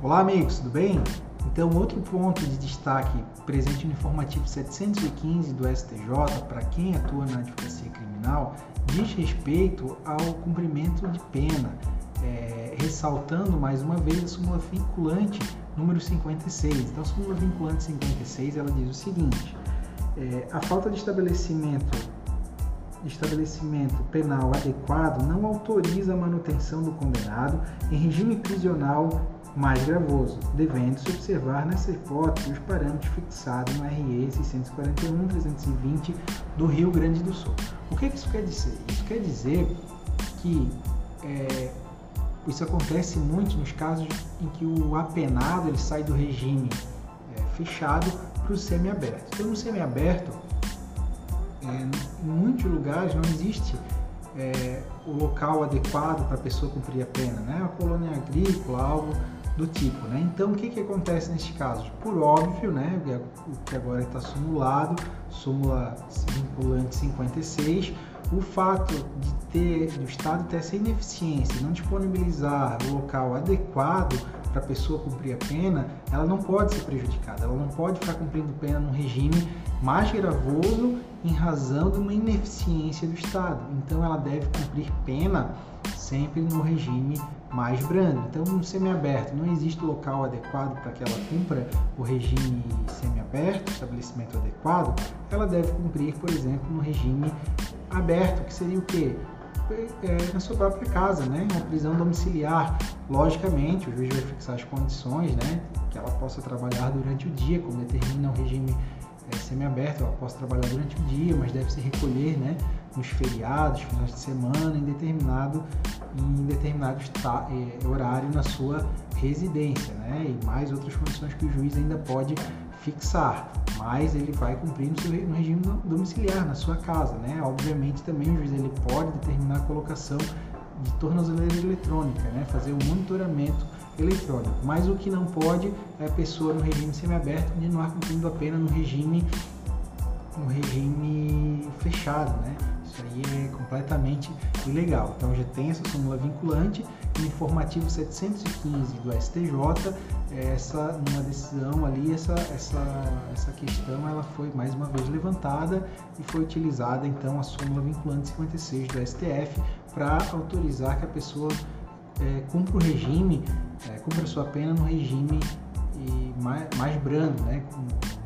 Olá, amigos, tudo bem? Então, outro ponto de destaque presente no informativo 715 do STJ para quem atua na advocacia criminal diz respeito ao cumprimento de pena, é, ressaltando mais uma vez a súmula vinculante número 56. Então, a súmula vinculante 56 ela diz o seguinte: é, a falta de estabelecimento estabelecimento penal adequado não autoriza a manutenção do condenado em regime prisional mais gravoso, devendo-se observar nessa hipótese os parâmetros fixados no RE 641-320 do Rio Grande do Sul. O que isso quer dizer? Isso quer dizer que é, isso acontece muito nos casos em que o apenado ele sai do regime é, fechado para o semiaberto. Então, no semiaberto, é, em muitos lugares não existe é, o local adequado para a pessoa cumprir a pena, né? A colônia agrícola, algo do tipo, né? Então, o que, que acontece neste caso? Por óbvio, né? O que agora está simulado, súmula vinculante 56, o fato de ter, do Estado ter essa ineficiência, não disponibilizar o local adequado para a pessoa cumprir a pena, ela não pode ser prejudicada, ela não pode ficar cumprindo pena num regime mais gravoso em razão de uma ineficiência do Estado. Então ela deve cumprir pena sempre no regime mais brando. Então, no semiaberto, não existe local adequado para que ela cumpra o regime semiaberto, estabelecimento adequado, ela deve cumprir, por exemplo, no regime aberto, que seria o quê? É, na sua própria casa, né? Uma prisão domiciliar. Logicamente, o juiz vai fixar as condições, né? Que ela possa trabalhar durante o dia, como determina o regime é, semiaberto, ela possa trabalhar durante o dia, mas deve se recolher, né? Nos feriados, finais de semana, em determinado, em determinado é, horário na sua residência, né? E mais outras condições que o juiz ainda pode fixar, mas ele vai cumprir no, seu, no regime domiciliar, na sua casa, né? Obviamente também o juiz ele pode determinar a colocação de tornozeleira eletrônica, né? Fazer o monitoramento eletrônico. Mas o que não pode é a pessoa no regime semiaberto continuar cumprindo a pena no regime no regime fechado, né? Isso aí é completamente ilegal. Então já tem essa súmula vinculante no informativo 715 do STJ, essa numa decisão ali essa essa essa questão ela foi mais uma vez levantada e foi utilizada então a súmula vinculante 56 do STF para autorizar que a pessoa é, cumpra o regime, é, cumpra sua pena no regime mais, mais brando, né?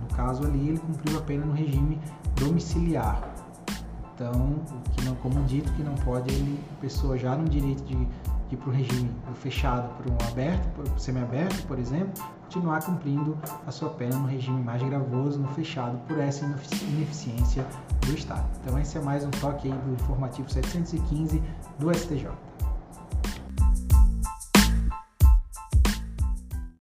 No caso ali ele cumpriu a pena no regime domiciliar. Então, que não, como dito, que não pode a pessoa já no direito de, de ir para o regime fechado para um aberto, para um semiaberto, por exemplo, continuar cumprindo a sua pena no regime mais gravoso, no fechado, por essa ineficiência do Estado. Então, esse é mais um toque aí do informativo 715 do STJ.